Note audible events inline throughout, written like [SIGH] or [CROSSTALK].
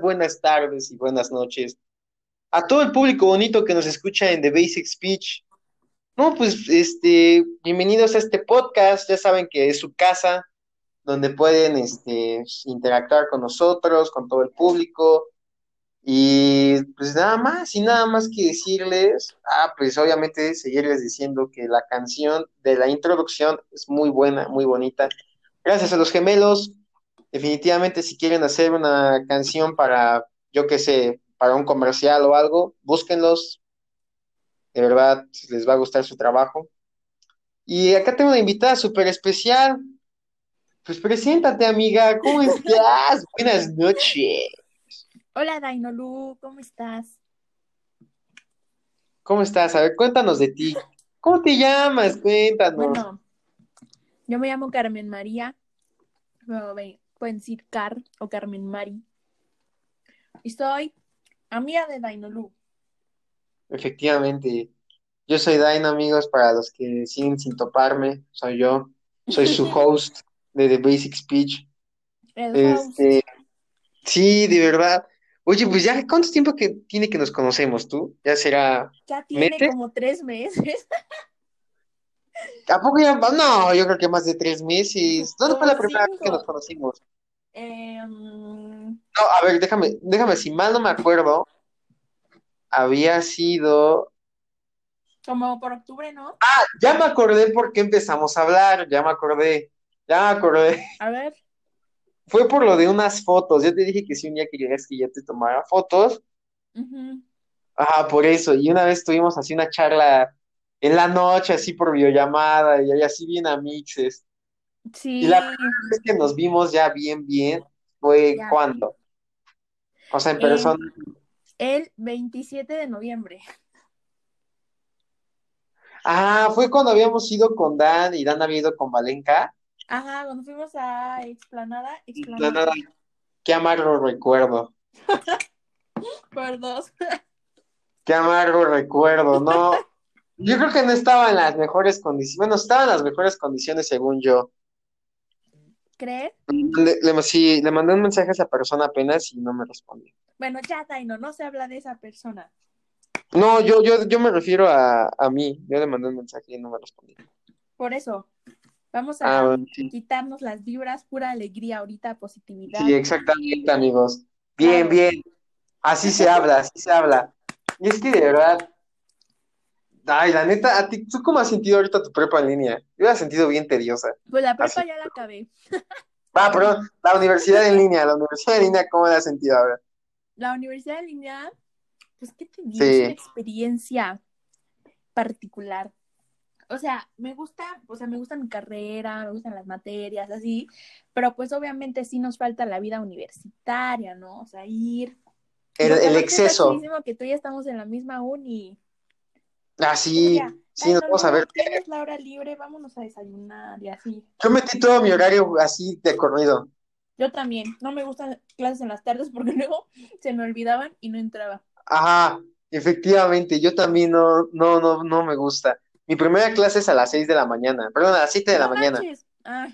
Buenas tardes y buenas noches a todo el público bonito que nos escucha en The Basic Speech. No, pues, este, bienvenidos a este podcast. Ya saben que es su casa, donde pueden, este, interactuar con nosotros, con todo el público. Y pues nada más, y nada más que decirles, ah, pues obviamente seguirles diciendo que la canción de la introducción es muy buena, muy bonita. Gracias a los gemelos. Definitivamente, si quieren hacer una canción para, yo qué sé, para un comercial o algo, búsquenlos. De verdad, les va a gustar su trabajo. Y acá tengo una invitada súper especial. Pues preséntate, amiga. ¿Cómo estás? [LAUGHS] Buenas noches. Hola, Dainolu, ¿cómo estás? ¿Cómo estás? A ver, cuéntanos de ti. ¿Cómo te llamas? Cuéntanos. Bueno, yo me llamo Carmen María. Pueden decir Car o Carmen Mari. Y soy amiga de Dainolu. Efectivamente. Yo soy Daino, amigos, para los que siguen sin toparme, soy yo. Soy su [LAUGHS] host de The Basic Speech. El Este, sí, de verdad. Oye, pues ya, ¿cuánto tiempo que tiene que nos conocemos tú? Ya será. Ya tiene como tres meses. [LAUGHS] ¿A poco ya? No, yo creo que más de tres meses. ¿Dónde fue la primera vez que nos conocimos? Em, No, a ver, déjame, déjame, si mal no me acuerdo, había sido. como por octubre, ¿no? Ya me acordé por qué empezamos a hablar, ya me acordé, ya me acordé. A ver. Fue por lo de unas fotos. Yo te dije que si un día querías que yo te tomara fotos. Ujú. Ah, por eso. Y una vez tuvimos así una charla en la noche, así por videollamada, y así bien amixes. Sí, Y la primera vez que nos vimos ya bien, bien, fue Ya. cuando. O sea, en persona. el 27 de noviembre. Ah, fue cuando habíamos ido con Dan y Dan había ido con Valenca. Ajá, cuando fuimos a Explanada, Explanada nada, qué amargo recuerdo. [LAUGHS] por dos. Qué amargo recuerdo, no. [LAUGHS] Yo creo que no estaba en las mejores condiciones. Bueno, estaba en las mejores condiciones según yo. ¿Crees? Le, le- sí, le mandé un mensaje a esa persona apenas y no me respondió. Bueno, ya, Daino, no se habla de esa persona. No, yo, yo, yo me refiero a, a mí. Yo le mandé un mensaje y no me respondió. Por eso, vamos Ah, a bueno, sí. quitarnos las vibras, pura alegría ahorita, positividad. Sí, exactamente, amigos. Bien, bien. Así se habla, así se habla. Y es que de verdad, ay, la neta, ¿a ti, ¿tú cómo has sentido ahorita tu prepa en línea? Yo la he sentido bien tediosa. Pues la prepa Así. ya la acabé. Ah, perdón, la universidad en línea, la universidad en línea, ¿cómo la has sentido? A ver. La universidad en línea, pues, ¿qué te digo? Sí. Es una experiencia particular. O sea, me gusta, o sea, me gusta mi carrera, me gustan las materias, así, pero pues obviamente sí nos falta la vida universitaria, ¿no? O sea, ir. El, exceso. chidísimo que tú y yo estamos en la misma uni. Ah, sí, Mira, sí, nos vamos a ver. Tienes la hora libre, vámonos a desayunar y así. Yo metí todo mi horario así de corrido. Yo también, no me gustan clases en las tardes porque [LAUGHS] luego se me olvidaban y no entraba. Ajá, efectivamente, yo también no, no, no, no me gusta. Mi primera clase es a las 6 de la mañana, perdón, a las 7 de la No mañana. manches. Ah,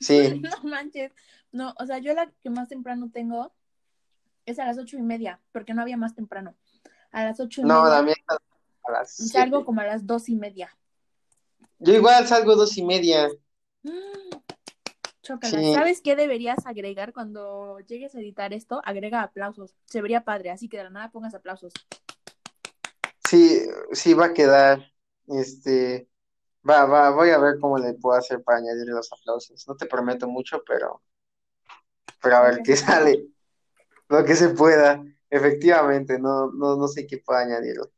Sí, [LAUGHS] no manches. No, o sea, yo la que más temprano tengo es a las ocho y media, porque no había más temprano. A las ocho y no, media la mía a las salgo 7. como a las dos y media. Yo igual salgo dos y media. Mm, chócala. Sí. ¿Sabes qué deberías agregar cuando llegues a editar esto? Agrega aplausos. Se vería padre, así que de la nada pongas aplausos. Sí, sí va a quedar. Este, va, va, voy a ver cómo le puedo hacer para añadirle los aplausos. No te prometo mucho, pero, pero a ver qué sale. Lo que se pueda. Efectivamente, no, no, no sé qué pueda añadirle.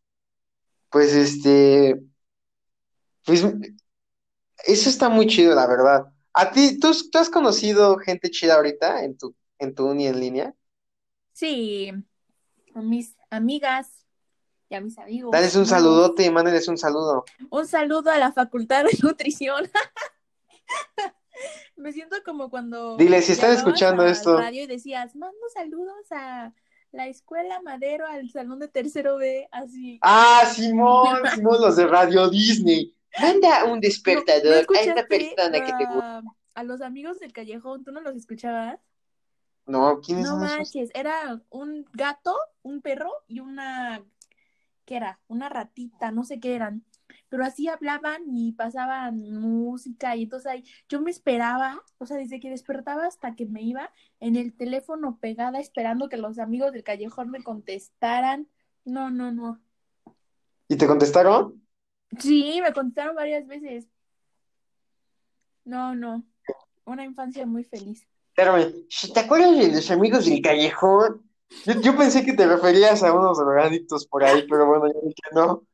Pues este, pues eso está muy chido, la verdad. ¿A ti, tú, tú has conocido gente chida ahorita en tu, en tu uni en línea? Sí, a mis amigas y a mis amigos. Dales un saludote y mándenles un saludo. Un saludo a la Facultad de Nutrición. [LAUGHS] Me siento como cuando. Dile, si están escuchando esto. radio y decías, mando saludos a la escuela Madero, al salón de tercero B, así. Ah, Simón, [LAUGHS] Simón, los de Radio Disney. Manda un despertador a esta persona que te gusta. A los amigos del callejón, ¿tú no los escuchabas? No, ¿quiénes no manches, era un gato, un perro y una, ¿qué era? Una ratita, no sé qué eran. Pero así hablaban y pasaban música y entonces ahí yo me esperaba, o sea, desde que despertaba hasta que me iba en el teléfono pegada esperando que los amigos del callejón me contestaran. No, no, no. ¿Y te contestaron? Sí, me contestaron varias veces. No, no. Una infancia muy feliz. ¿te acuerdas de los amigos del callejón? Yo, pensé que te referías a unos drogadictos por ahí, pero bueno, ya dije que no.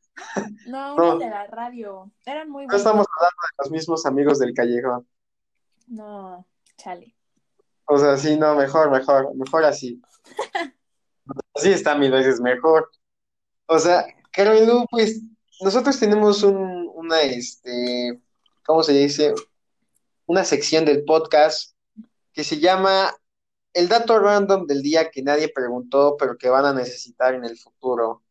No, unos de la radio. Eran muy buenos. No estamos hablando de los mismos amigos del callejón. No, chale. O sea, sí, no, mejor, mejor, mejor así. [LAUGHS] así está mil veces mejor. O sea, Carmen, pues nosotros tenemos un, una, este, ¿cómo se dice? Una sección del podcast que se llama El dato random del día que nadie preguntó, pero que van a necesitar en el futuro.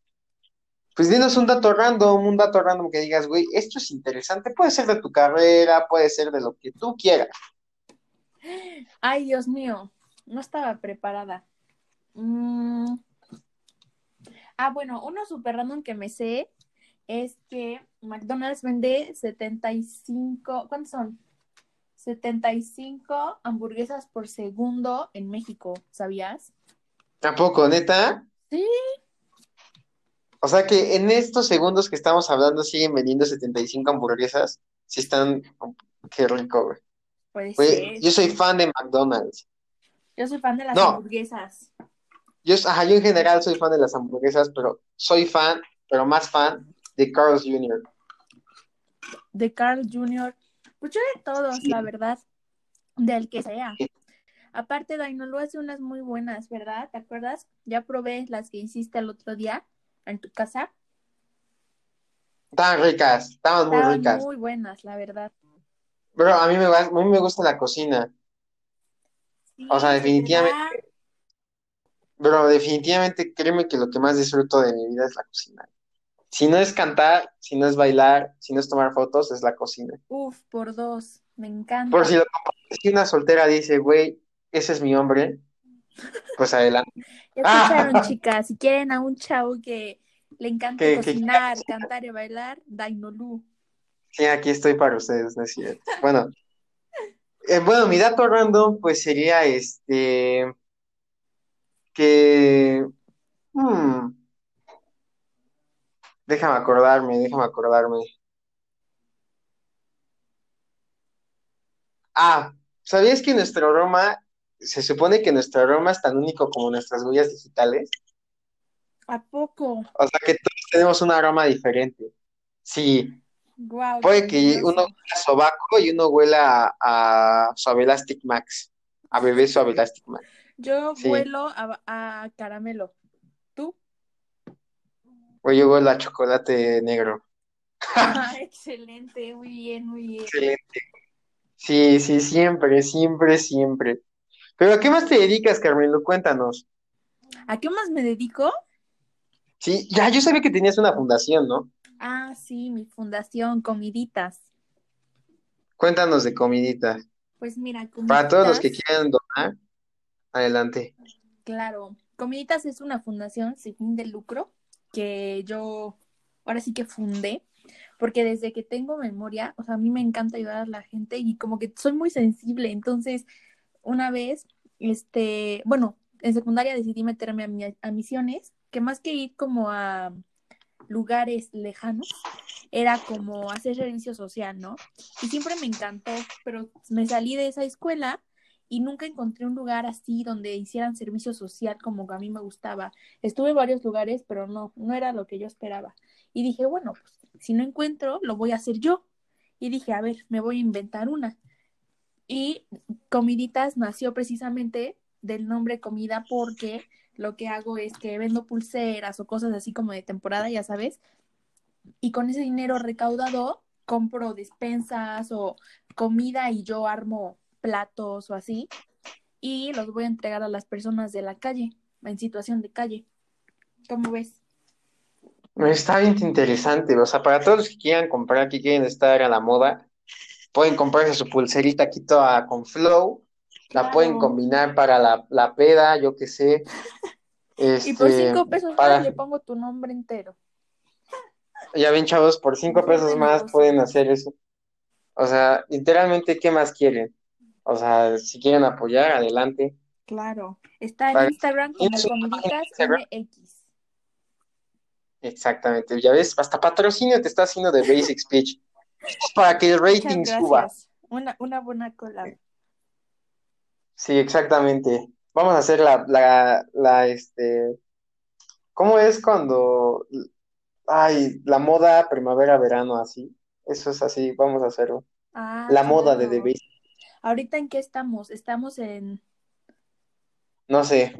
Pues dinos un dato random, un dato random que digas, güey, esto es interesante, puede ser de tu carrera, puede ser de lo que tú quieras. Ay, Dios mío, no estaba preparada. Mm. Ah, bueno, uno súper random que me sé es que McDonald's vende 75, ¿cuántos son? 75 hamburguesas por segundo en México, ¿sabías? ¿Tampoco, neta? Sí. O sea que en estos segundos que estamos hablando siguen vendiendo 75 hamburguesas. Sí están... Qué rico, güey. Puede Yo soy fan de McDonald's. Yo soy fan de las hamburguesas. Yo, ajá, yo en general soy fan de las hamburguesas, pero soy fan, pero más fan de Carl's Jr. De Carl Jr. Escucho de todos, la verdad, del que sea. Aparte, lo hace unas muy buenas, ¿verdad? ¿Te acuerdas? Ya probé las que hiciste el otro día en tu casa. Estaban ricas, estaban muy ricas. muy buenas, la verdad. Pero a mí me, a mí me gusta la cocina. o sea, definitivamente. Pero definitivamente créeme que lo que más disfruto de mi vida es la cocina. Si no es cantar, si no es bailar, si no es tomar fotos, es la cocina. Uf, por dos, me encanta. Por si, lo, si una soltera dice, güey, ese es mi hombre, pues adelante. [LAUGHS] Ya escucharon, chicas, si quieren a un chavo que le encanta cocinar, [LAUGHS] cantar y bailar, Dainolú. Sí, aquí estoy para ustedes, ¿no es cierto? Bueno, eh, bueno, mi dato random, pues sería este, que, hmm, Déjame acordarme, déjame acordarme. Ah, ¿sabías que nuestro aroma, se supone que nuestro aroma es tan único como nuestras huellas digitales? ¿A poco? O sea que todos tenemos un aroma diferente. Sí. Puede que uno huela a sobaco y uno huela a, Suave Elastic Max, a bebé Suave Elastic Max. Yo huelo a caramelo. Pues yo huelo a chocolate negro. Ah, [LAUGHS] excelente, muy bien, muy bien. Excelente. Sí, sí, siempre, siempre, siempre. Pero ¿a qué más te dedicas, Carmelo? Cuéntanos. ¿A qué más me dedico? Sí, ya yo sabía que tenías una fundación, ¿no? Ah, sí, mi fundación, Comiditas. Cuéntanos de Comiditas. Pues mira, Comiditas. Para todos los que quieran donar, adelante. Claro, Comiditas es una fundación sin fin de lucro que yo ahora sí que fundé, porque desde que tengo memoria, o sea, a mí me encanta ayudar a la gente y como que soy muy sensible, entonces una vez, este, bueno, en secundaria decidí meterme a, a misiones, que más que ir como a lugares lejanos, era como hacer servicio social, ¿no? Y siempre me encantó, pero me salí de esa escuela y nunca encontré un lugar así donde hicieran servicio social como a mí me gustaba. Estuve en varios lugares, pero no, no era lo que yo esperaba. Y dije, bueno, pues si no encuentro, lo voy a hacer yo. Y dije, a ver, me voy a inventar una. Y Comiditas nació precisamente del nombre comida porque lo que hago es que vendo pulseras o cosas así como de temporada, ya sabes, y con ese dinero recaudado compro despensas o comida y yo armo platos o así y los voy a entregar a las personas de la calle, en situación de calle. ¿Cómo ves? Está bien interesante, o sea, para todos los que quieran comprar, que quieren estar a la moda, pueden comprarse su pulserita aquí toda con flow, la pueden combinar para la, la peda, yo qué sé. Y por Este, cinco pesos para- más le pongo tu nombre entero. Ya ven, chavos, por cinco pesos más pueden hacer eso. O sea, literalmente, ¿qué más quieren? O sea, si quieren apoyar, adelante. Claro. Está en Para- Instagram como ¿Tienes una página de Comiditas Instagram? MX. Exactamente, ya ves, hasta patrocinio te está haciendo de Basic Speech. Para que el rating suba. Una, una buena collab. Sí, exactamente. Vamos a hacer la, la, la, este, ¿cómo es cuando, ay, la moda primavera-verano así? Eso es así, vamos a hacerlo. Ah, La moda de The ¿Ahorita en qué estamos? Estamos en... no sé.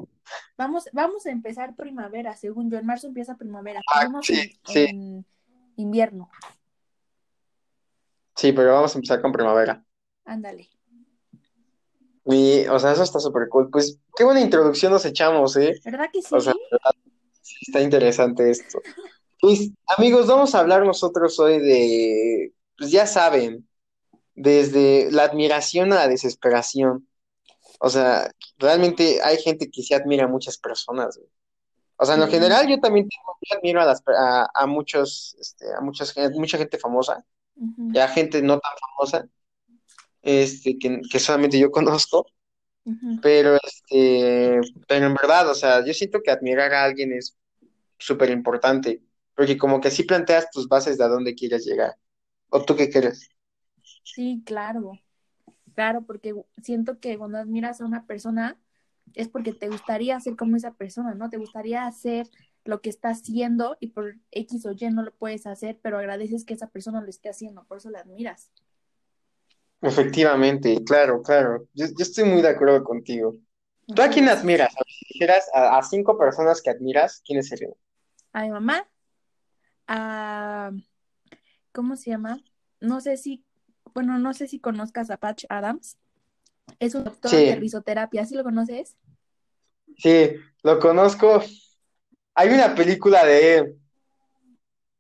Vamos, vamos a empezar primavera, según yo. En marzo empieza primavera. Ah, Seguimos sí, en, sí. en invierno. Sí, pero vamos a empezar con primavera. Ándale. Y, o sea, eso está súper cool. Pues, qué buena introducción nos echamos, ¿eh? ¿Verdad que sí? O sea, Sí, Está interesante esto. [LAUGHS] Pues, amigos, vamos a hablar nosotros hoy de, pues ya saben, desde la admiración a la desesperación. O sea, realmente hay gente que sí admira a muchas personas. güey. O sea, en lo general yo también tengo- admiro a las a, a muchos, este, a muchas, mucha gente famosa Ujú, y a gente no tan famosa, este, que, que solamente yo conozco. Pero, este, pero en verdad, o sea, yo siento que admirar a alguien es súper importante, porque como que así planteas tus bases de a dónde quieres llegar. ¿O tú qué crees? Sí, claro. Claro, porque siento que cuando admiras a una persona es porque te gustaría ser como esa persona, ¿no? Te gustaría hacer lo que está haciendo y por X o Y no lo puedes hacer, pero agradeces que esa persona lo esté haciendo, por eso la admiras. Efectivamente, claro, claro. Yo, yo estoy muy de acuerdo contigo. ¿Tú a quién admiras? Si dijeras a, a cinco personas que admiras, ¿quiénes serían? A mi mamá, a... ¿Cómo se llama? No sé si, bueno, no sé si conozcas a Patch Adams. Es un doctor Sí. de risoterapia, ¿sí lo conoces? Sí, lo conozco. Hay una película de él.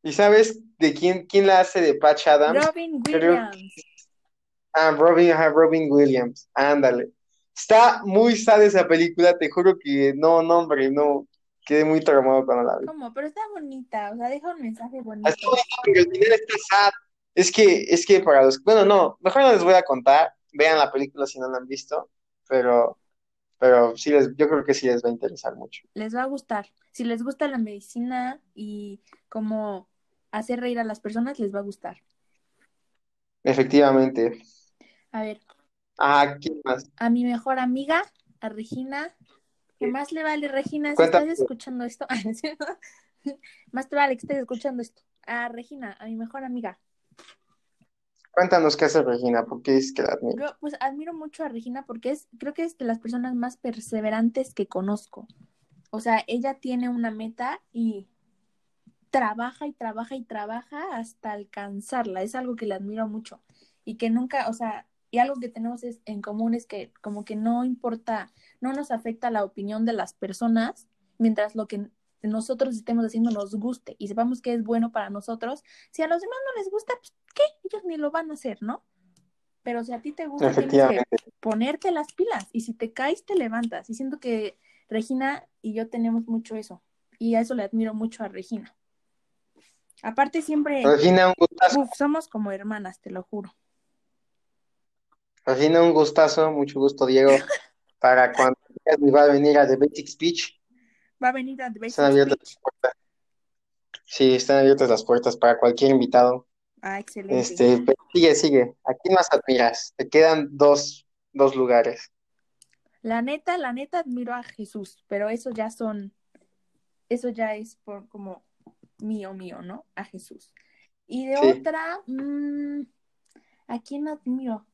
¿Y sabes de quién, quién la hace de Patch Adams? Robin Williams. Ah, Robin, ajá, Robin Williams, ándale. Está muy sad esa película, te juro que no, no, hombre, no, quedé muy traumado cuando la vi. ¿Cómo? Pero está bonita, o sea, deja un mensaje bonito. Está bonita, pero el final está sad. Es que, es que para los, bueno, no, mejor no les voy a contar, vean la película si no la han visto, pero, pero sí les, yo creo que sí les va a interesar mucho. Les va a gustar. Si les gusta la medicina y cómo hacer reír a las personas, les va a gustar. Efectivamente. A ver, Ah, ¿quién más? a mi mejor amiga, a Regina. ¿Qué más le vale, Regina, si Cuéntame. estás escuchando esto? [LAUGHS] Más te vale que estés escuchando esto. A Regina, a mi mejor amiga. Cuéntanos qué hace Regina, ¿por qué dices que la admiras? Yo pues admiro mucho a Regina porque es, creo que es de las personas más perseverantes que conozco. O sea, ella tiene una meta y trabaja y trabaja y trabaja hasta alcanzarla. Es algo que le admiro mucho. Y que nunca, o sea, y algo que tenemos es, en común es que como que no importa, no nos afecta la opinión de las personas mientras lo que nosotros estemos haciendo nos guste y sepamos que es bueno para nosotros. Si a los demás no les gusta, pues ¿qué? Ellos ni lo van a hacer, ¿no? Pero si a ti te gusta, tienes que ponerte las pilas y si te caes, te levantas. Y siento que Regina y yo tenemos mucho eso. Y a eso le admiro mucho a Regina. Aparte siempre, Regina, un gustazo. uf, somos como hermanas, te lo juro. Regina, un gustazo, mucho gusto, Diego. [LAUGHS] Para cuando va a venir a The Basic Speech. Va a venir a The Basic Están abiertas Speech. las puertas. Sí, están abiertas las puertas para cualquier invitado. Ah, excelente. Este, sigue, sigue. ¿A quién más admiras? Te quedan dos, dos lugares. La neta, la neta admiro a Jesús, pero eso ya son, eso ya es por como mío, mío, ¿no? A Jesús. Y de Sí. otra, mm, ¿a quién admiro?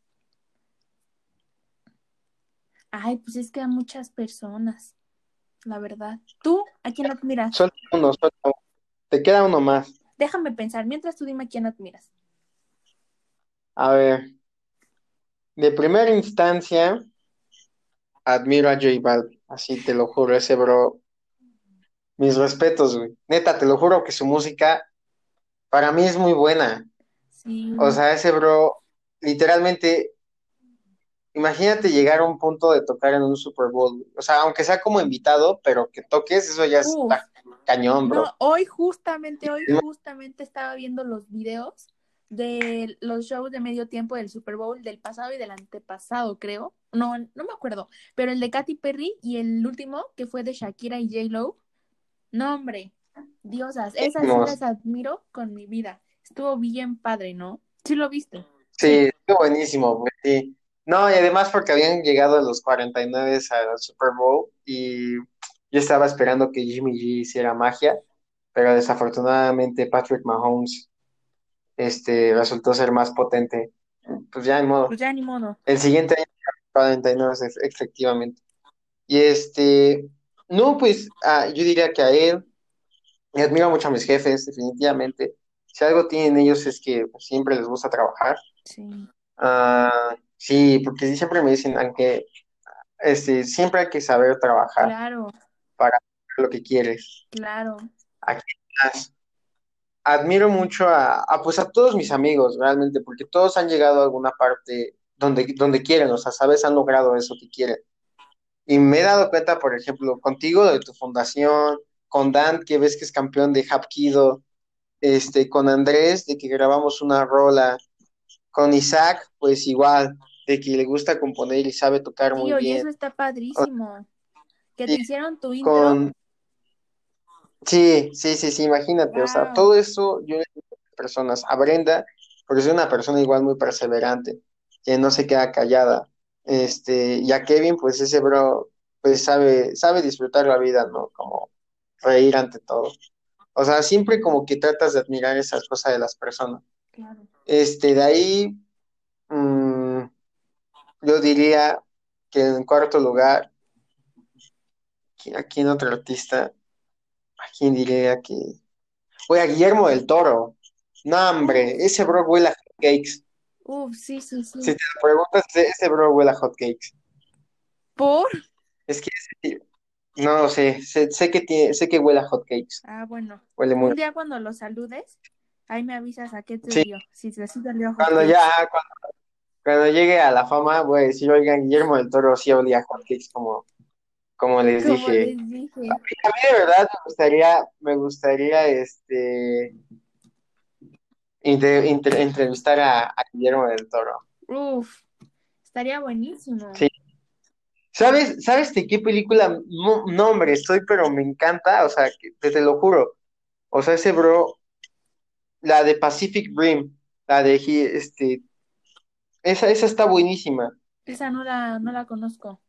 Ay, pues es que a muchas personas. la verdad. ¿Tú a quién admiras? Suelta uno, uno. Te queda uno más. Déjame pensar, mientras tú dime a quién admiras. A ver. De primera instancia, admiro a J Balvin. Así te lo juro, ese bro. Mis respetos, güey. Neta, te lo juro que su música para mí es muy buena. Sí. O sea, ese bro, literalmente, imagínate llegar a un punto de tocar en un Super Bowl. O sea, aunque sea como invitado, pero que toques, eso ya Uf. está cañón, bro. No, hoy justamente, hoy justamente estaba viendo los videos de los shows de medio tiempo del Super Bowl del pasado y del antepasado, creo. No, no me acuerdo. Pero el de Katy Perry y el último, que fue de Shakira y J. Lo. No, hombre. Diosas, esas Hermoso. las admiro con mi vida. Estuvo bien padre, ¿no? Sí lo viste. Sí, estuvo buenísimo, sí. No, y además porque habían llegado a los 49 al Super Bowl y yo estaba esperando que Jimmy G hiciera magia, pero desafortunadamente Patrick Mahomes este, resultó ser más potente. Pues ya, en modo. Pues ya ni modo. El siguiente año 49 efe- efectivamente. Y este, no, pues ah, yo diría que a él, y admiro mucho a mis jefes, definitivamente. Si algo tienen ellos es que pues, siempre les gusta trabajar. Sí. Ah, sí, porque siempre me dicen, aunque este, siempre hay que saber trabajar Claro, para lo que quieres. claro. Más, Admiro mucho a, a, pues a todos mis amigos, realmente, porque todos han llegado a alguna parte donde, donde quieren, o sea, sabes, han logrado eso que quieren. Y me he dado cuenta, por ejemplo, contigo de tu fundación, con Dan, que ves que es campeón de Hapkido, este, con Andrés, de que grabamos una rola, con Isaac, pues igual, de que le gusta componer y sabe tocar muy Tío, y bien. eso está padrísimo. Que te Sí, hicieron tu intro. Con... Sí, sí, sí, sí, imagínate, o sea, todo eso yo le digo a personas, a Brenda, porque es una persona igual muy perseverante, que no se queda callada, este, y a Kevin, pues ese bro, pues sabe, sabe disfrutar la vida, ¿no? Como reír ante todo. O sea, siempre como que tratas de admirar esas cosas de las personas. Claro. Este, de ahí, mm, yo diría que en cuarto lugar, ¿qui- ¿a quién otro artista? ¿A quién diría que? Oye, a Guillermo del Toro. No, hombre, ese bro huele a hotcakes. uf, sí, sí, Si sí. te lo preguntas, ese, bro huele a hotcakes. ¿Por? Es que ese- no lo sé, sé, sé que tiene, sé que huele a hotcakes. Ah, bueno. Huele muy. Un día cuando lo saludes, ahí me avisas a qué te Sí, dio. Si te sí te dio cuando ya, cuando, cuando llegue a la fama, voy a decir, oigan, Guillermo del Toro sí olía a hotcakes, como, como [LAUGHS] les Como dije. les dije. A mí de verdad me gustaría, me gustaría, este, inte- inte- entrevistar a, a Guillermo del Toro. Uf, estaría buenísimo. Sí. ¿Sabes, sabes de qué película? No, no, hombre, estoy, pero me encanta, o sea, que- te, lo juro. O sea, ese bro, la de Pacific Rim, la de, este, esa, esa está buenísima. Esa no la, no la conozco.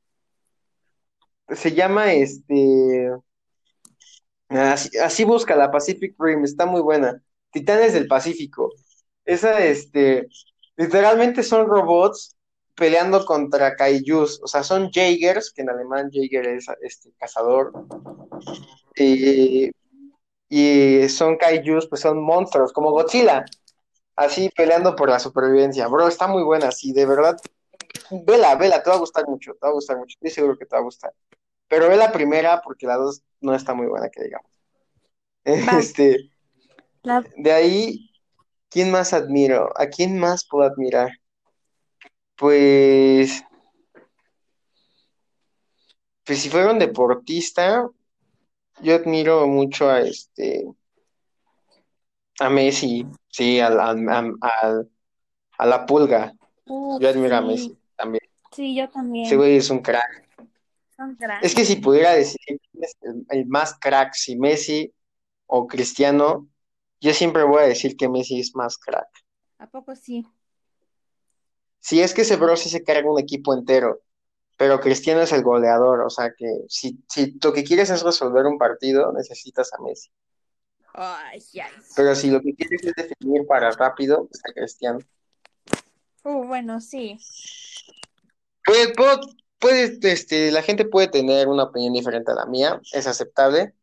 Se llama, este, así, busca la Pacific Rim, está muy buena. Titanes del Pacífico. Esa, este, literalmente son robots peleando contra kaijus, o sea, son Jaegers, que en alemán Jaeger es, este, cazador, y, y son kaijus, pues son monstruos, como Godzilla, así peleando por la supervivencia. Bro, está muy buena, sí, de verdad. Vela, vela, te va a gustar mucho, te va a gustar mucho, estoy seguro que te va a gustar. Pero ve la primera porque la dos no está muy buena, que digamos. Va. Este, La, de ahí, ¿quién más admiro? ¿A quién más puedo admirar? Pues, pues si fuera un deportista, yo admiro mucho a este, a Messi, sí, al, al- al- a la pulga. Yo admiro a. Messi. Sí, yo Ese también. güey es un crack. Son Es que si pudiera es el, más crack, si Messi o Cristiano, yo siempre voy a decir que Messi es más crack. ¿A poco sí? Si es que ese bro sí se carga un equipo entero, pero Cristiano es el goleador, o sea que si, si lo que quieres es resolver un partido, necesitas a Messi. Ay, ay. Pero si lo que quieres es definir para rápido, pues a Cristiano. Uh, bueno, sí. Pues, ¿puedo, puede, este, la gente puede tener una opinión diferente a la mía, es aceptable.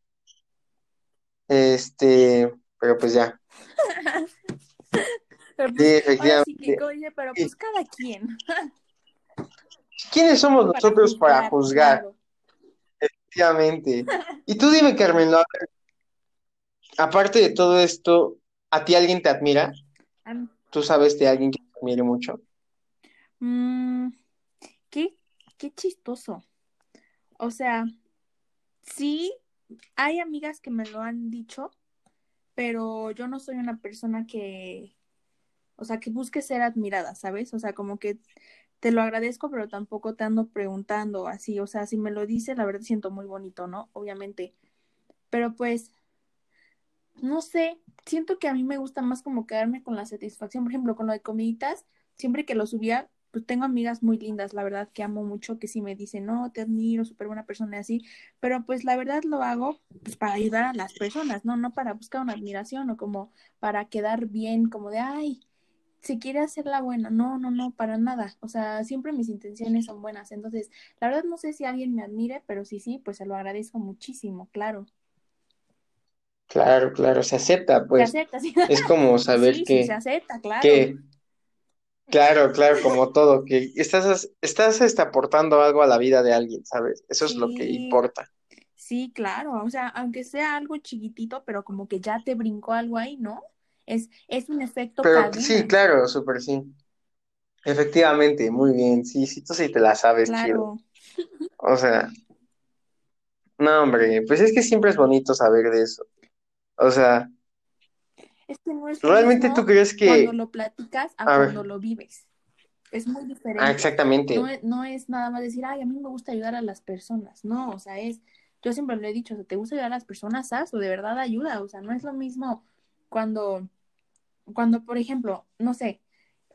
Este, pero pues ya. [LAUGHS] Pero pues, sí efectivamente. que, oye, pero pues cada quien. [LAUGHS] ¿Quiénes somos Para nosotros para juzgar, claro. Efectivamente. [LAUGHS] Y tú dime, Carmen, ver, aparte de todo esto, ¿a ti alguien te admira? ¿Tú sabes de alguien que te admire mucho? mm, qué, chistoso. O sea, sí, hay amigas que me lo han dicho, pero yo no soy una persona que, o sea, que busque ser admirada, ¿sabes? O sea, como que te lo agradezco, pero tampoco te ando preguntando así. O sea, si me lo dices, la verdad siento muy bonito, ¿no? Obviamente. Pero pues, no sé, siento que a mí me gusta más como quedarme con la satisfacción. Por ejemplo, con lo de comiditas, siempre que lo subía, pues tengo amigas muy lindas, la verdad, que amo mucho, que sí me dicen, no, te admiro, súper buena persona y así. Pero pues la verdad lo hago pues para ayudar a las personas, ¿no? No para buscar una admiración o como para quedar bien, como de, ay, se quiere hacer la buena. No, no, no, para nada. O sea, siempre mis intenciones son buenas. Entonces, la verdad no sé si alguien me admire, pero sí, sí, pues se lo agradezco muchísimo, claro. Claro, claro, se acepta, Se pues. acepta, sí. Es como [LAUGHS] saber Sí, sí, se que, acepta, claro. que, claro, claro, como todo, que estás, estás este, aportando algo a la vida de alguien, ¿sabes? Eso es lo que importa. sí, claro. O sea, aunque sea algo chiquitito, pero como que ya te brincó algo ahí, ¿no? Es, es un efecto Pero sí, claro, súper sí. Efectivamente, muy bien. Sí, sí, tú sí te la sabes, chido. Claro. [LAUGHS] O sea, no, hombre, pues es que siempre es bonito saber de eso. O sea, Es que no es ¿realmente tú crees cuando que... lo platicas a A cuando ver, lo vives. Es muy ah, diferente. No exactamente. es, no es nada más decir, ay, a mí me gusta ayudar a las personas. No, o sea, es, yo siempre lo he dicho, o sea, te gusta ayudar a las personas, haz, o de verdad ayuda. O sea, no es lo mismo cuando, cuando, por ejemplo, no sé,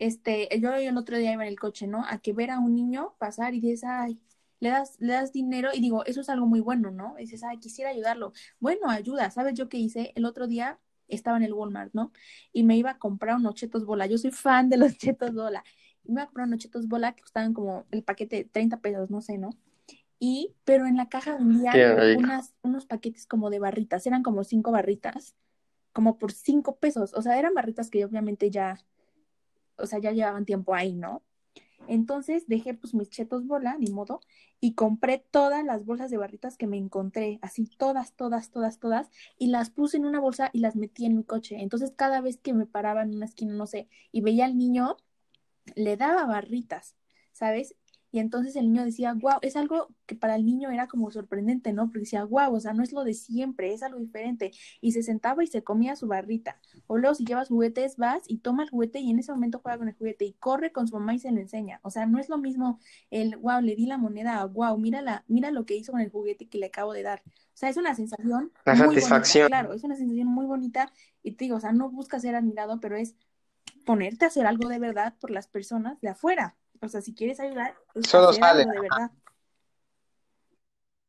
este, yo el otro día iba en el coche, ¿no? A que ver a un niño pasar y dices, ay, le das, le das dinero y digo, eso es algo muy bueno, ¿no? Y dices, ay, quisiera ayudarlo. Bueno, ayuda. ¿Sabes yo qué hice? El otro día estaba en el Walmart, ¿no? Y me iba a comprar unos chetos bola. Yo soy fan de los [LAUGHS] chetos bola. Y me iba a comprar unos chetos bola que costaban como el paquete de 30 pesos, no sé, ¿no? Y, pero en la caja vendían unas, unos paquetes como de barritas, eran como cinco barritas, como por cinco pesos. O sea, eran barritas que obviamente ya, o sea, ya llevaban tiempo ahí, ¿no? Entonces dejé pues mis chetos bola, ni modo, y compré todas las bolsas de barritas que me encontré, así todas, todas, todas, todas, y las puse en una bolsa y las metí en mi coche. Entonces cada vez que me paraba en una esquina, no sé, y veía al niño, le daba barritas, ¿sabes? Y entonces el niño decía, wow, es algo que para el niño era como sorprendente, ¿no? Porque decía, wow, o sea, no es lo de siempre, es algo diferente. Y se sentaba y se comía su barrita. O luego si llevas juguetes, vas y toma el juguete y en ese momento juega con el juguete y corre con su mamá y se lo enseña. O sea, no es lo mismo el, wow, le di la moneda, wow, mira, la, mira lo que hizo con el juguete que le acabo de dar. O sea, es una sensación La muy satisfacción. bonita, claro, es una sensación muy bonita y te digo, o sea, no busca ser admirado, pero es ponerte a hacer algo de verdad por las personas de afuera. O sea, si quieres ayudar, es Solo sale. de verdad.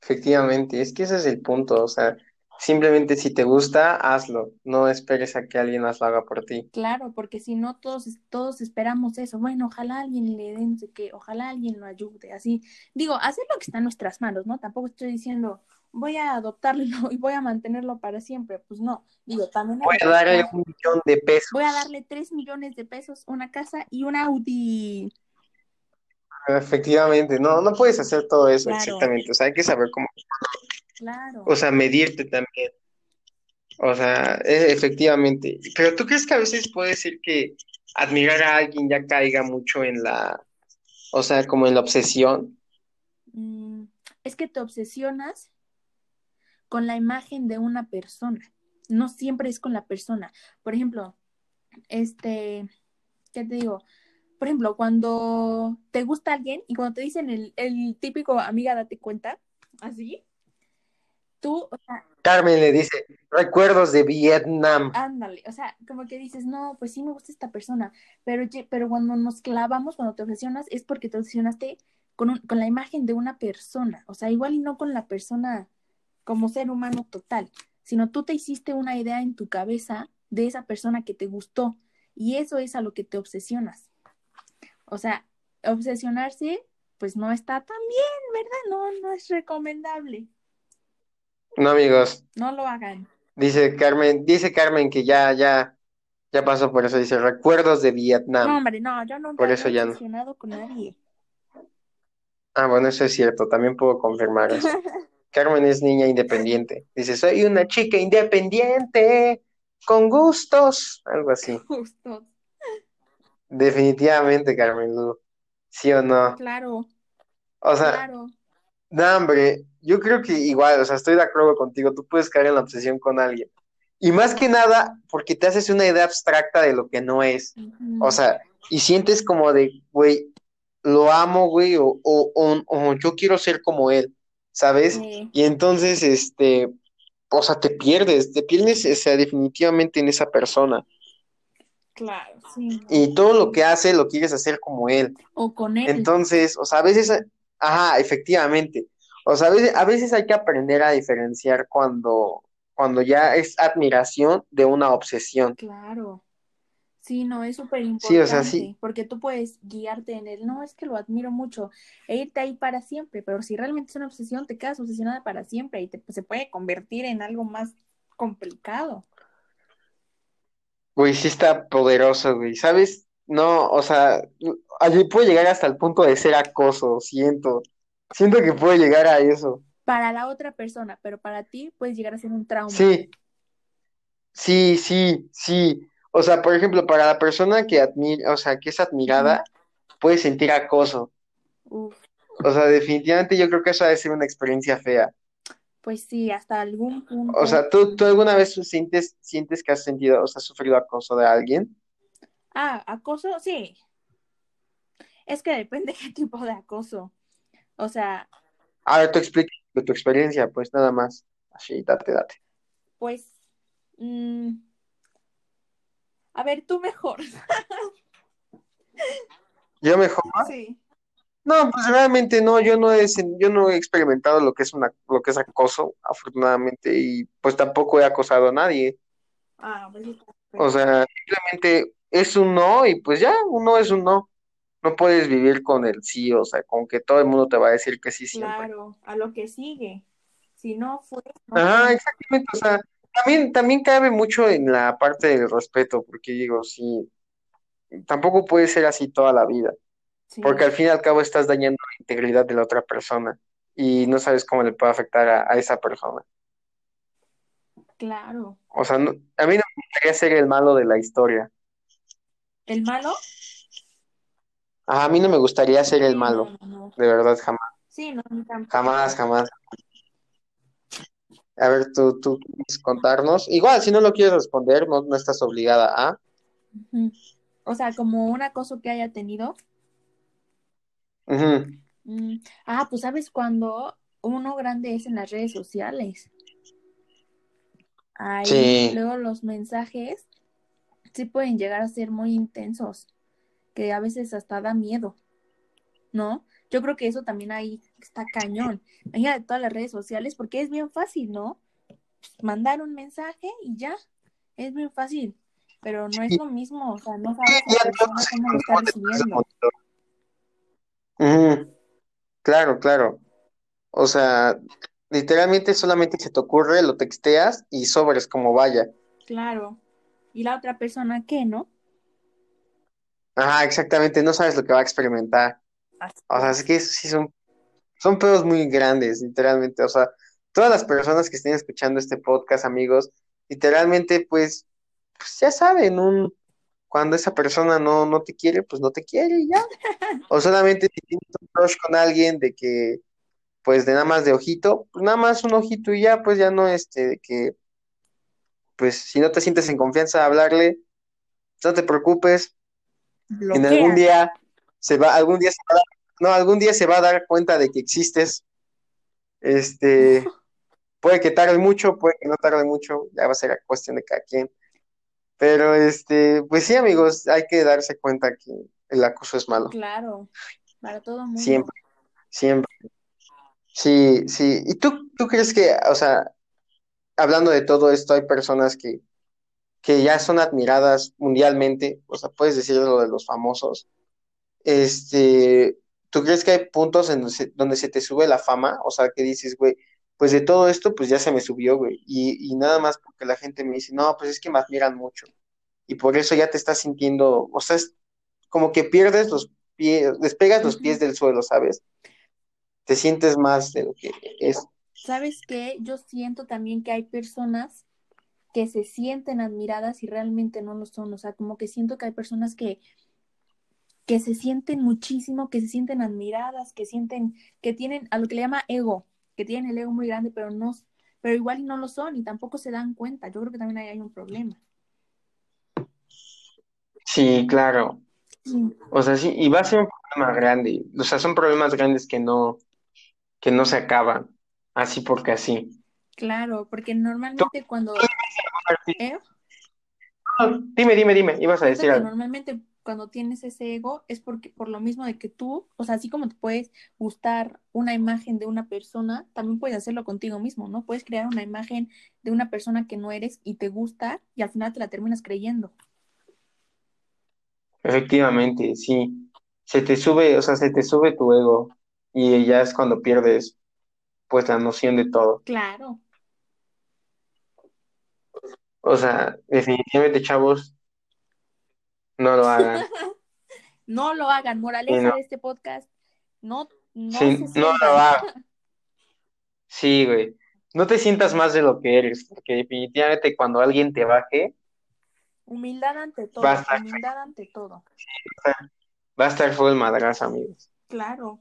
Efectivamente, es que ese es el punto. O sea, simplemente si te gusta, hazlo. No esperes a que alguien más lo haga por ti. Claro, porque si no, todos, todos esperamos eso. Bueno, ojalá alguien le sé qué, ojalá alguien lo ayude. Así, digo, hacer lo que está en nuestras manos, ¿no? Tampoco estoy diciendo, voy a adoptarlo [LAUGHS] y voy a mantenerlo para siempre. Pues no, digo, también Voy que a darle un millón de pesos. Voy a darle tres millones de pesos, una casa y un Audi. Efectivamente, no, no puedes hacer todo eso, Claro, exactamente. O sea, hay que saber cómo, claro. o sea, medirte también. O sea, e- efectivamente. Pero ¿tú crees que a veces puede ser que admirar a alguien ya caiga mucho en la, o sea, como en la obsesión? Mm, es que te obsesionas con la imagen de una persona. No siempre es con la persona. Por ejemplo, este, ¿qué te digo? Por ejemplo, cuando te gusta alguien y cuando te dicen el, el típico amiga, date cuenta, así, tú, o sea, Carmen le dice, recuerdos de Vietnam. ándale, o sea, como que dices, no, pues sí me gusta esta persona, pero, pero cuando nos clavamos, cuando te obsesionas, es porque te obsesionaste con, un- con la imagen de una persona, o sea, igual y no con la persona como ser humano total, sino tú te hiciste una idea en tu cabeza de esa persona que te gustó y eso es a lo que te obsesionas. O sea, obsesionarse pues no está tan bien, ¿verdad? No, no es recomendable. No, amigos, No lo hagan. dice Carmen, dice Carmen que ya, ya, ya pasó por eso, dice recuerdos de No, Vietnam. hombre, no, yo nunca Por eso he ya no. obsesionado con nadie. Ah, bueno, eso es cierto, también puedo confirmar eso. [LAUGHS] Carmen es niña independiente. Dice, soy una chica independiente, con gustos, algo así. Justo. Definitivamente, Carmen Lu. ¿Sí o no? Claro, O sea, claro. no, hombre, yo creo que igual, o sea, estoy de acuerdo contigo, tú puedes caer en la obsesión con alguien. Y más que nada, porque te haces una idea abstracta de lo que no es. O sea, y sientes como de, güey, lo amo, güey, o, o, o, o yo quiero ser como él, ¿sabes? Sí, Y entonces, este, o sea, te pierdes, te pierdes, o sea, definitivamente en esa persona. Claro, sí. Y todo lo que hace lo quieres hacer como él. O con él. Entonces, o sea, a veces, ajá, efectivamente. O sea, a veces, a veces hay que aprender a diferenciar cuando, cuando ya es admiración de una obsesión. Claro. Sí, no, es súper Sí, o sea, importante, sí. porque tú puedes guiarte en el, no, es que lo admiro mucho, e irte ahí para siempre, pero si realmente es una obsesión, te quedas obsesionada para siempre y te, se puede convertir en algo más complicado. Güey, sí está poderoso, güey, ¿sabes? No, o sea, allí puede llegar hasta el punto de ser acoso, siento. Siento que puede llegar a eso. Para la otra persona, pero para ti puedes llegar a ser un trauma. Sí, sí, sí, sí. O sea, por ejemplo, para la persona que admira, o sea, que es admirada, puede sentir acoso. Uf, O sea, definitivamente yo creo que eso ha de ser una experiencia fea. Pues sí, hasta algún punto. O sea, ¿tú, tú alguna vez sientes, sientes que has sentido, o sea, has sufrido acoso de alguien? Ah, acoso, sí. Es que depende [LAUGHS] qué tipo de acoso. O sea, A ver, tú explica de tu experiencia, pues nada más. Así, date, date. pues, mm, a ver, tú mejor. [LAUGHS] Yo mejor. Sí. No, pues realmente no, yo no he, yo no he experimentado lo que es una, lo que es acoso, afortunadamente, y pues tampoco he acosado a nadie. Ah, pues sí, O sea, simplemente es un no y pues ya, un no es un no. No puedes vivir con el sí, o sea, con que todo el mundo te va a decir que sí siempre. claro, a lo que sigue. Si no fue, no Ajá, exactamente, o sea, también, también cabe mucho en la parte del respeto, porque digo, sí, tampoco puede ser así toda la vida, Sí, porque al fin y al cabo estás dañando la integridad de la otra persona y no sabes cómo le puede afectar a, a esa persona. claro. O sea, no- a mí no me gustaría ser el malo de la historia. ¿El malo? Ajá, a mí no me gustaría ser el malo, no, no, no. de verdad, jamás, Sí, no, tampoco. jamás, jamás. A ver, tú, tú quieres contarnos. Igual, si no lo quieres responder, no, no estás obligada a. O sea, como un acoso que haya tenido. Mm, Ah, pues sabes cuando uno grande es en las redes sociales. Ahí Sí. luego los mensajes sí pueden llegar a ser muy intensos, que a veces hasta da miedo, ¿no? Yo creo que eso también ahí está cañón. Imagínate todas las redes sociales, porque es bien fácil, ¿no? Mandar un mensaje y ya, es bien fácil, pero no es lo mismo, o sea, no sabes la persona cómo lo está recibiendo. Ujú. Claro, claro. O sea, literalmente solamente se te ocurre, lo texteas y sobres como vaya. Claro. ¿Y la otra persona qué, no? Ajá, exactamente, no sabes lo que va a experimentar. Así O sea, es. es que eso sí son, son pedos muy grandes, literalmente. O sea, todas las personas que estén escuchando este podcast, amigos, literalmente, pues, pues ya saben, un, cuando esa persona no, no te quiere, pues no te quiere y ya. [LAUGHS] O solamente si tienes un crush con alguien de que, pues de nada más de ojito, pues nada más un ojito y ya, pues ya no, este, de que, pues si no te sientes en confianza de hablarle, no te preocupes, en algún día se va, algún día se va a dar, no, algún día se va a dar cuenta de que existes. Este, [LAUGHS] puede que tarde mucho, puede que no tarde mucho, ya va a ser cuestión de cada quien. Pero este, pues sí, amigos, hay que darse cuenta que el acoso es malo. Claro, para todo mundo. Siempre, siempre. Sí, sí. ¿Y tú, tú crees que, o sea, hablando de todo esto, hay personas que, que ya son admiradas mundialmente, o sea, puedes decir lo de los famosos. Este, ¿tú crees que hay puntos en donde se, donde se te sube la fama? O sea, que dices, güey, pues de todo esto, pues ya se me subió, güey. Y, y nada más porque la gente me dice, no, pues es que me admiran mucho. Y por eso ya te estás sintiendo, o sea, es como que pierdes los pies, despegas los pies del suelo, ¿sabes? Te sientes más de lo que es. ¿Sabes qué? Yo siento también que hay personas que se sienten admiradas y realmente no lo son. O sea, como que siento que hay personas que, que se sienten muchísimo, que se sienten admiradas, que sienten, que tienen a lo que le llama ego, que tienen el ego muy grande, pero no, pero igual no lo son y tampoco se dan cuenta. Yo creo que también ahí hay un problema. Sí, claro. Sí, O sea, sí, y va a ser un problema grande. O sea, son problemas grandes que no, que no se acaban. Así porque así. claro, porque Tú, normalmente cuando, ¿eh? dime, dime, dime, ibas a decir algo. normalmente cuando tienes ese ego es porque por lo mismo de que tú, o sea, así como te puedes gustar una imagen de una persona, también puedes hacerlo contigo mismo, ¿no? Puedes crear una imagen de una persona que no eres y te gusta y al final te la terminas creyendo. Efectivamente, sí. Se te sube, o sea, se te sube tu ego y ya es cuando pierdes, pues, la noción de todo. Claro. O sea, definitivamente, chavos, no lo hagan. [LAUGHS] No lo hagan. Moraleja no, de este podcast, no, no se sí, no lo hagan. [LAUGHS] Sí, güey. No te sientas más de lo que eres, porque definitivamente cuando alguien te baje, Humildad ante todo, estar, humildad ante todo. va a estar full madrazo, amigos. Claro.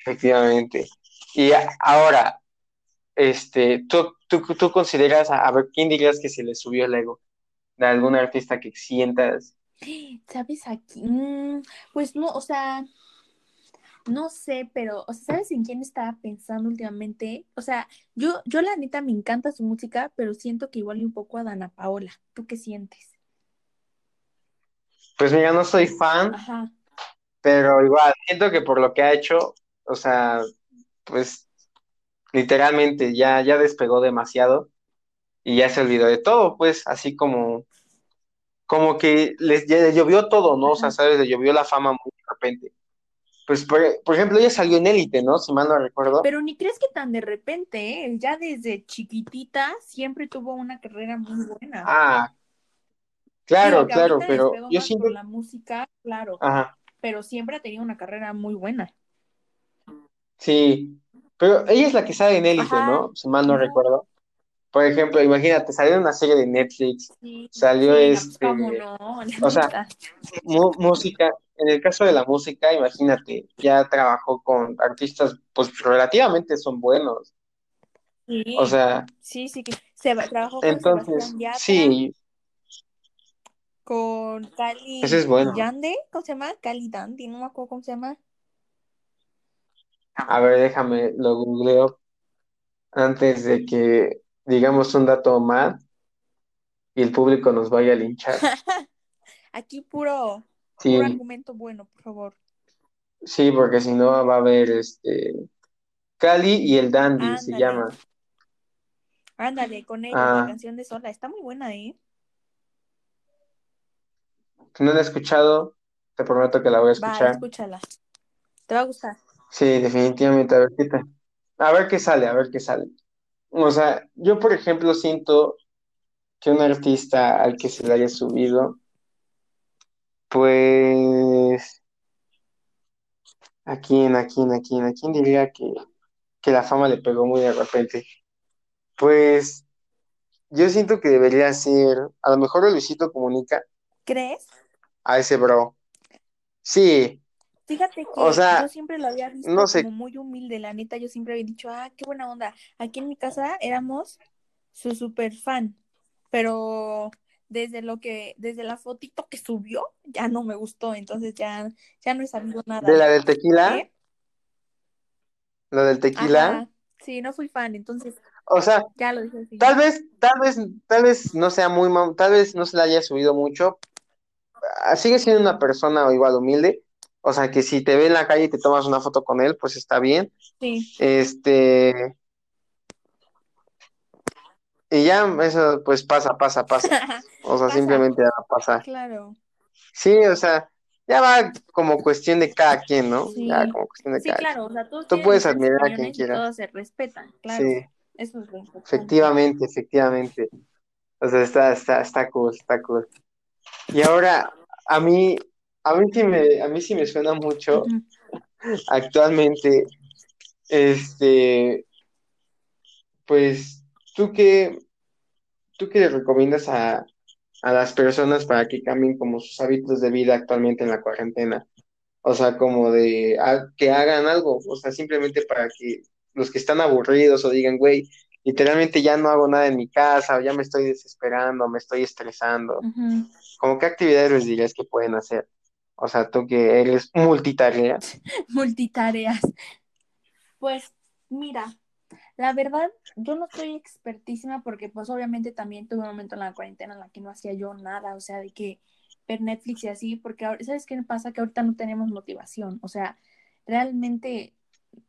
Efectivamente. Y ahora, este, ¿tú, tú, tú consideras, a, a ver, quién dirías que se le subió el ego? ¿De algún artista que sientas? ¿Sabes aquí? Mm, pues no, o sea, no sé, pero, o sea, ¿sabes en quién estaba pensando últimamente? O sea, yo, yo la neta me encanta su música, pero siento que igual un poco a Dana Paola. ¿Tú qué sientes? Pues mira, no soy fan, Ajá. pero igual, siento que por lo que ha hecho, o sea, pues literalmente ya, ya despegó demasiado y ya se olvidó de todo, pues, así como, como que les, llovió todo, ¿no? O sea. ¿sabes? Le llovió la fama muy de repente. Pues, por, por ejemplo, ella salió en Élite, ¿no? Si mal no recuerdo. Pero ni crees que tan de repente, ¿eh? Ya desde chiquitita siempre tuvo una carrera muy buena. Ah, claro, claro, pero yo por la música, claro, ajá, pero siempre ha tenido una carrera muy buena. sí, pero ella es la que sale en Élite, Ajá. ¿no? Si mal no No, recuerdo. Por ejemplo, imagínate, salió una serie de Netflix, sí, salió sí, este, no, [LAUGHS] o sea, música, en el caso de la música, imagínate, ya trabajó con artistas, pues relativamente son buenos, o Sí, sea, sí, sí, que se trabajó con entonces, Yatra, sí, con ese Cali es bueno. Yande, ¿cómo se llama? Cali Dandy, no me acuerdo cómo se llama. A ver, déjame, lo googleo antes de que digamos un dato mal y el público nos vaya a linchar. [LAUGHS] Aquí puro, puro argumento bueno, por favor. sí, porque si no va a haber este Cali y el Dandy se llama. ándale, con la Ah, canción de Sola, está muy buena, ¿eh? si no la he escuchado, te prometo que la voy a Va, escuchar. escúchala, te va a gustar. Sí, definitivamente, a ver qué tal. A ver qué sale, a ver qué sale. O sea, yo por ejemplo siento que un artista al que se le haya subido, pues, ¿a quién, a quién, a quién, a quién diría que, que la fama le pegó muy de repente? Pues, yo siento que debería ser, a lo mejor Luisito Comunica ¿Crees? a ese bro. Sí, Fíjate o que sea, yo siempre lo había visto no sé, como muy humilde, la neta, yo siempre había dicho, ah, qué buena onda. Aquí en mi casa éramos su super fan, pero desde lo que, desde la fotito que subió, ya no me gustó, entonces ya, ya no he sabido nada. de la del tequila, ¿Eh? lo del tequila, Ajá, sí, no fui fan, entonces o sea, ya lo dije así. tal vez, tal vez, tal vez no sea muy, tal vez no se le haya subido mucho, ah, sigue siendo una persona igual humilde, o sea, que si te ve en la calle y te tomas una foto con él, pues está bien, Sí, este, y ya eso pues pasa, pasa, pasa, [LAUGHS] o sea, pasa, simplemente va a pasar. claro. Sí, o sea, ya va como cuestión de cada quien, ¿no? Sí. Ya como cuestión de Sí, cada claro, o sea, todos Tú puedes admirar a quien quieras. todos se respetan, claro. Sí, Eso es lo importante. efectivamente, efectivamente. O sea, está, está, está cool, está cool. Y ahora, a mí, a mí sí me, a mí sí me suena mucho actualmente, este, pues, ¿tú qué, tú qué le recomiendas a, a las personas para que cambien como sus hábitos de vida actualmente en la cuarentena? O sea, como de que hagan algo, o sea, simplemente para que los que están aburridos o digan, güey, literalmente ya no hago nada en mi casa, o ya me estoy desesperando, me estoy estresando. Ujú. ¿Cómo qué actividades les dirías que pueden hacer? O sea, tú que eres multitarea. [LAUGHS] Multitareas. Pues mira, la verdad, yo no soy expertísima porque pues obviamente también tuve un momento en la cuarentena en la que no hacía yo nada, o sea, de que ver Netflix y así, porque ahora, ¿sabes qué pasa? Que ahorita no tenemos motivación, o sea, realmente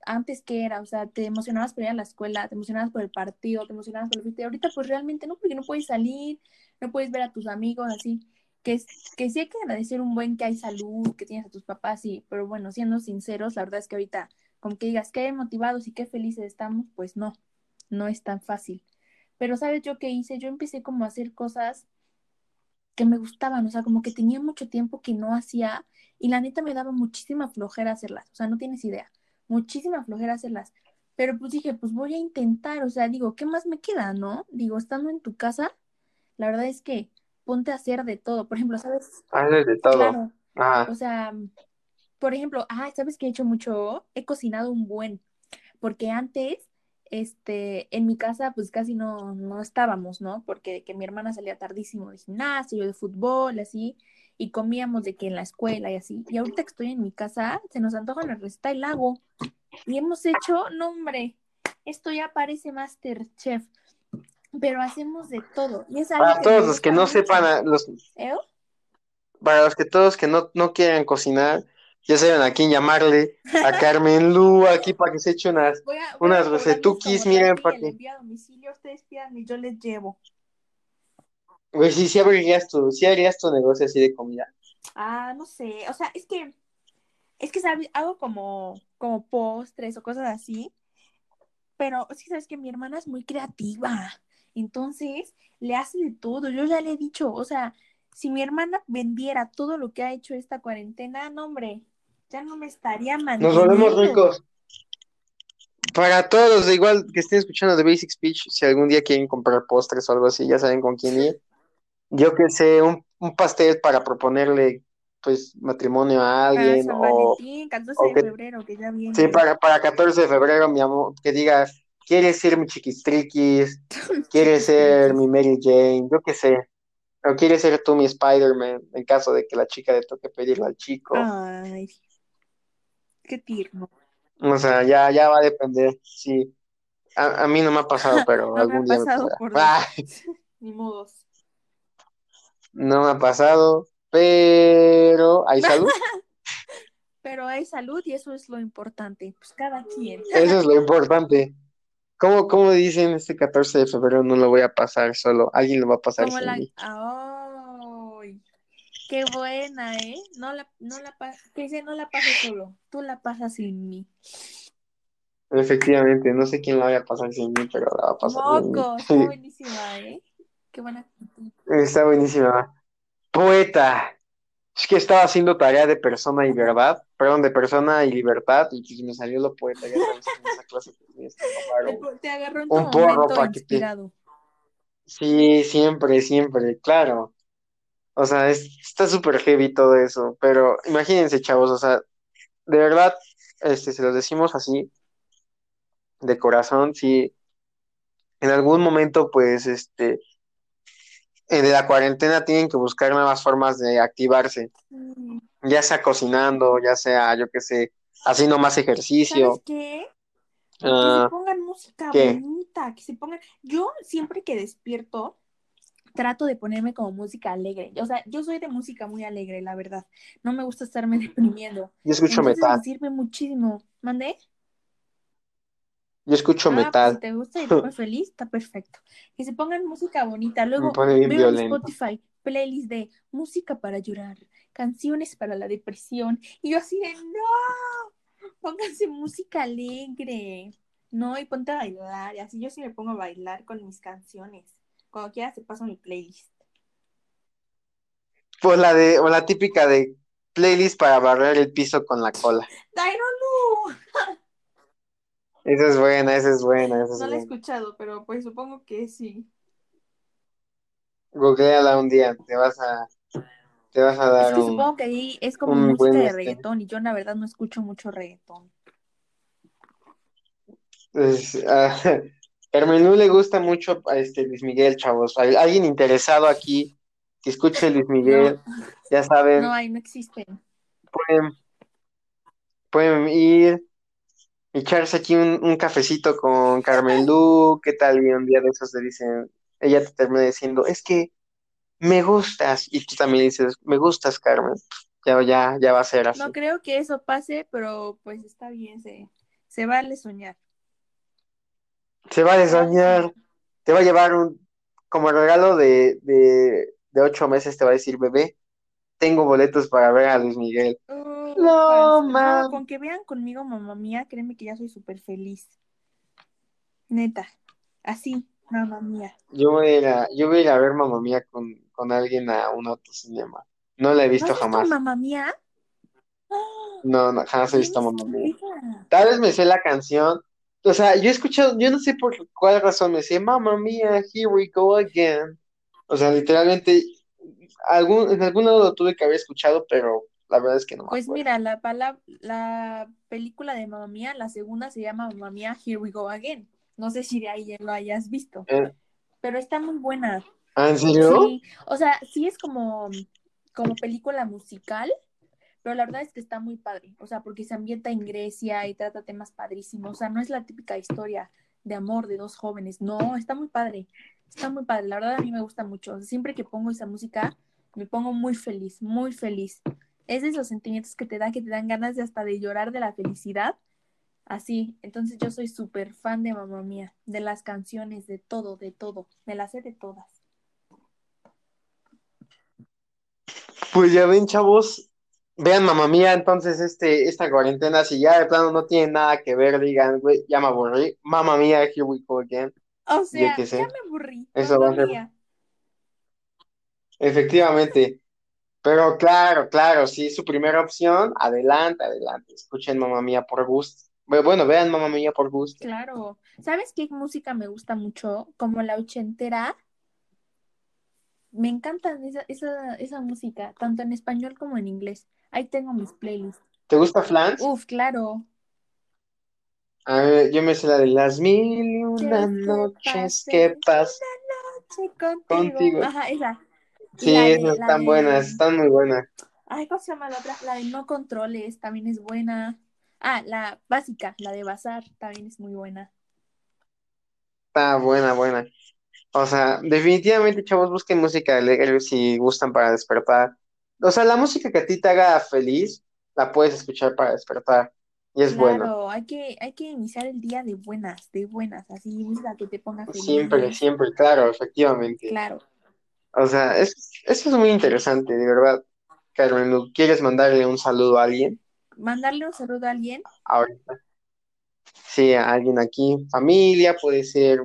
antes que era, o sea, te emocionabas por ir a la escuela, te emocionabas por el partido, te emocionabas por el fútbol, ahorita pues realmente no, porque no puedes salir, no puedes ver a tus amigos así, que, que sí hay que agradecer un buen que hay salud, que tienes a tus papás, sí, pero bueno, siendo sinceros, la verdad es que ahorita, como que digas qué motivados y qué felices estamos, pues no, no es tan fácil. Pero ¿sabes yo qué hice? Yo empecé como a hacer cosas que me gustaban, o sea, como que tenía mucho tiempo que no hacía y la neta me daba muchísima flojera hacerlas, o sea, no tienes idea, muchísima flojera hacerlas. Pero pues dije, pues voy a intentar, o sea, digo, ¿qué más me queda, no? Digo, estando en tu casa, la verdad es que ponte a hacer de todo. Por ejemplo, ¿sabes? Haces de todo. Claro, Ajá. o sea, por ejemplo, ah, ¿sabes qué he hecho mucho? He cocinado un buen, porque antes, este, en mi casa, pues casi no, no estábamos, ¿no? Porque que mi hermana salía tardísimo de gimnasio, yo de fútbol, así, y comíamos de que en la escuela y así. Y ahorita que estoy en mi casa, se nos antoja una receta y la hago. Y hemos hecho, no, hombre, esto ya parece Masterchef, pero hacemos de todo. Y es algo Para que todos los que no mucho. sepan, a- los, ¿Eh? para los que todos que no, no quieran cocinar, ya saben a quién llamarle, a [LAUGHS] Carmen Lu aquí para que se eche unas, Voy a, voy a unas recetuquis, miren, para que, envío a domicilio, ustedes pidan y yo les llevo. güey, sí, sí abrirías tu, sí harías tu negocio así de comida. Ah, no sé, o sea, es que, es que ¿sabes? hago como, como postres o cosas así, pero que sabes que mi hermana es muy creativa, entonces le hace de todo, yo ya le he dicho, o sea, si mi hermana vendiera todo lo que ha hecho esta cuarentena, no hombre, ya no me estaría Nos manteniendo. volvemos ricos. Para todos de igual que estén escuchando The Basic Speech, si algún día quieren comprar postres o algo así, ya saben con quién ir. Yo que sé, un, un pastel para proponerle pues matrimonio a alguien San o, Valentín, 14 o de que febrero, que ya viene. sí, para, para 14 de febrero, mi amor, que diga, ¿quieres ser mi chiquistriquis? [LAUGHS] ¿Quieres ser mi Mary Jane? Yo qué sé. O quieres ser tú mi Spider-Man, en caso de que la chica le toque pedirle al chico. Ay, qué tierno. O sea, ya, ya va a depender. Sí. A, a mí no me ha pasado, [LAUGHS] pero No me ha algún día me pasado pasará. por [LAUGHS] Ni modos. no me ha pasado, pero hay salud. Pero hay salud y eso es lo importante. Pues cada quien. Eso es lo importante. ¿Cómo, cómo dicen este 14 de febrero no lo voy a pasar solo? Alguien lo va a pasar sin la. Qué buena, ¿eh? No la, no la pa- ¿Qué dice? No la pases solo. Tú la pasas sin mí. Efectivamente, no sé quién lo vaya a pasar sin mí, pero la va a pasar sin mí. Moco, está [LAUGHS] buenísima, ¿eh? Qué buena actitud. Está buenísima. Poeta. Es que estaba haciendo tarea de persona y verdad, perdón, de persona y libertad, y pues me salió lo poeta, ya sabes, en esa clase que tomar Te, agarró en un porro momento pa' que te-. Sí, siempre, siempre, claro. O sea, es- está súper heavy todo eso, pero imagínense, chavos, o sea, de verdad, este, se los decimos así, de corazón, si en algún momento, pues, este, de la cuarentena tienen que buscar nuevas formas de activarse, ya sea cocinando, ya sea, yo qué sé, haciendo más ejercicio. ¿Sabes qué? Que Ah, se pongan música ¿qué? bonita, que se pongan. Yo siempre que despierto trato de ponerme como música alegre. O sea, yo soy de música muy alegre, la verdad. No me gusta estarme [LAUGHS] deprimiendo. yo escucho Entonces metal, me sirve muchísimo. ¿Mandé? Yo escucho Ah, pues si metal, te gusta y te [LAUGHS] feliz, está perfecto. Que se pongan música bonita. Luego veo en. Spotify playlist de música para llorar, canciones para la depresión. Y yo así de, no, pónganse música alegre. No, y ponte a bailar. Y así yo sí me pongo a bailar con mis canciones. Cuando quieras te paso mi playlist. Pues la de, o la típica de playlist para barrer el piso con la cola. [LAUGHS] ¡Ay, no, no! Esa es buena, esa es buena, esa es No la he buena. escuchado, pero pues supongo que sí. Googleala un día, te vas a, te vas a Es dar que un, supongo que ahí es como un música buen, de este- reggaetón y yo la verdad no escucho mucho reggaetón. pues, Carmen [LAUGHS] Lu le gusta mucho a este Luis Miguel, chavos. Al- Alguien interesado aquí que escuche Luis Miguel, ya saben, No, ahí no existen. pueden, pueden ir, echarse aquí un, un cafecito con Carmen Lu, ¿qué tal? Y un día de esos le dicen, ella te termina diciendo, es que me gustas, y tú también dices, me gustas, Carmen. Ya, ya, ya va a ser así. No creo que eso pase, pero pues está bien, se, se vale soñar. Se va a soñar, te va a llevar un, como regalo de, de, de ocho meses, te va a decir, bebé, tengo boletos para ver a Luis Miguel. Ufas. No, No, man. con que vean conmigo, mamá mía, créeme que ya soy súper feliz. Neta, así, mamá mía. Yo voy a ir a, yo voy a ir a ver Mamma Mía con, con alguien a un autocinema. No la he ¿No visto jamás. mamá mía? No, no, jamás he visto que Mía. Tal vez me sé la canción. O sea, yo he escuchado, yo no sé por cuál razón me sé Mamma Mía, here we go again. O sea, literalmente, algún, en algún lado lo tuve que haber escuchado, pero la verdad es que no me Pues mira, la, la película de Mamá Mía, la segunda se llama Mamá Mía, Here We Go Again. No sé si de ahí ya lo hayas visto, Eh, pero está muy buena. ¿Ah, en serio? Sí, o sea, sí es como, como película musical, pero la verdad es que está muy padre. O sea, porque se ambienta en Grecia y trata temas padrísimos. O sea, no es la típica historia de amor de dos jóvenes. No, está muy padre. Está muy padre. La verdad a mí me gusta mucho. O sea, siempre que pongo esa música, me pongo muy feliz, muy feliz. Es de esos sentimientos que te da, que te dan ganas de hasta de llorar de la felicidad. Así, entonces yo soy súper fan de Mamá Mía, de las canciones, de todo, de todo. Me las sé de todas. Pues ya ven, chavos. Vean, mamá mía, entonces este, esta cuarentena, si ya de plano no tiene nada que ver, digan, güey, ya me aburrí. Mamma mía, here we go again. O sea, ya me aburrí. Eso mamá va a ser- mía. Efectivamente. Pero claro, claro, si es su primera opción, adelante, adelante. Escuchen mamá mía por gusto. Bueno, vean mamá mía por gusto. Claro. ¿Sabes qué música me gusta mucho? Como la ochentera. Me encanta esa, esa, esa música, tanto en español como en inglés. Ahí tengo mis playlists. ¿Te gusta Flans? Uf, claro. A ver, yo me sé la de las mil y una noches que pasan. Contigo. Contigo. Ajá, esa. Sí, de- esas están de- buenas, están muy buenas. Ay, ¿cómo se llama la otra? La de No Controles también es buena. Ah, la básica, la de Bazar también es muy buena. Está buena, buena. O sea, definitivamente, chavos, busquen música alegre si gustan para despertar. O sea, la música que a ti te haga feliz, la puedes escuchar para despertar. Y es claro, bueno. hay que, hay que iniciar el día de buenas, de buenas, así música que te ponga feliz. Siempre, siempre, claro, efectivamente. Claro. O sea, es, eso es muy interesante, de verdad. Carmen, ¿quieres mandarle un saludo a alguien Mandarle un saludo a alguien. ahorita? Sí, a alguien aquí, familia, puede ser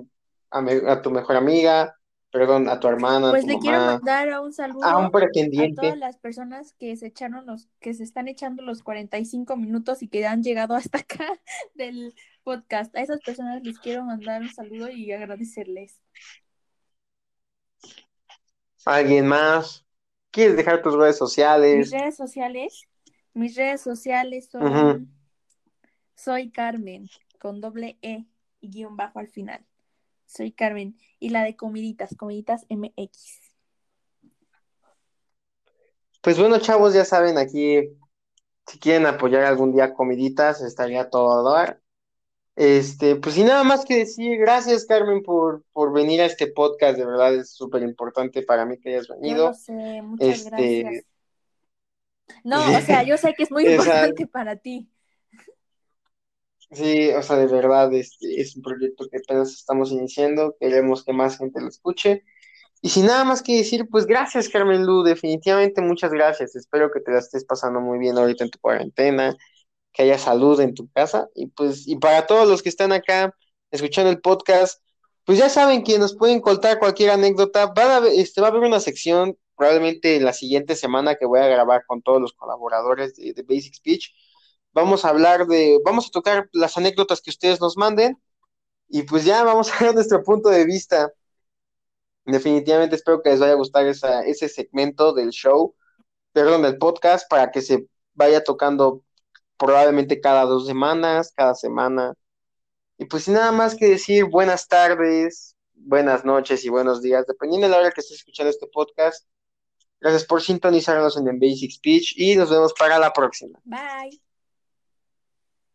a, me- a tu mejor amiga, perdón, a tu hermana, a Pues tu le quiero mandar un saludo a un a todas pretendiente. las personas que se echaron los, que se están echando los 45 minutos y que han llegado hasta acá [LAUGHS] del podcast. A esas personas les quiero mandar un saludo y agradecerles. ¿Alguien más? ¿Quieres dejar tus redes Mis sociales? redes sociales, mis redes sociales son. Soy Carmen, con doble E y guion bajo al final. Soy Carmen. Y la de comiditas, comiditas MX. Pues bueno, chavos, ya saben, aquí, si quieren apoyar algún día comiditas, estaría todo a dar. Este, pues sin nada más que decir, gracias Carmen por, por venir a este podcast, de verdad es súper importante para mí que hayas Yo venido. lo sé, muchas Este- gracias. No, [LAUGHS] o sea, yo sé que es muy [LAUGHS] Esa- importante para ti. Sí, o sea, de verdad, este es un proyecto que apenas estamos iniciando, queremos que más gente lo escuche. Y sin nada más que decir, pues gracias, Carmen Lu, definitivamente muchas gracias. Espero que te la estés pasando muy bien ahorita en tu cuarentena, que haya salud en tu casa. Y pues, y para todos los que están acá escuchando el podcast, pues ya saben que nos pueden contar cualquier anécdota. Va a, este, va a haber una sección probablemente la siguiente semana que voy a grabar con todos los colaboradores de, de Basic Speech. Vamos a hablar de, vamos a tocar las anécdotas que ustedes nos manden y pues ya vamos [LAUGHS] a ver nuestro punto de vista. Definitivamente espero que les vaya a gustar esa, ese segmento del show, perdón, del podcast, para que se vaya tocando probablemente cada dos semanas, cada semana. Y pues sin nada más que decir, buenas tardes, buenas noches y buenos días, dependiendo de la hora que estés escuchando este podcast. Gracias por sintonizarnos en Basic Speech y nos vemos para la próxima. Bye.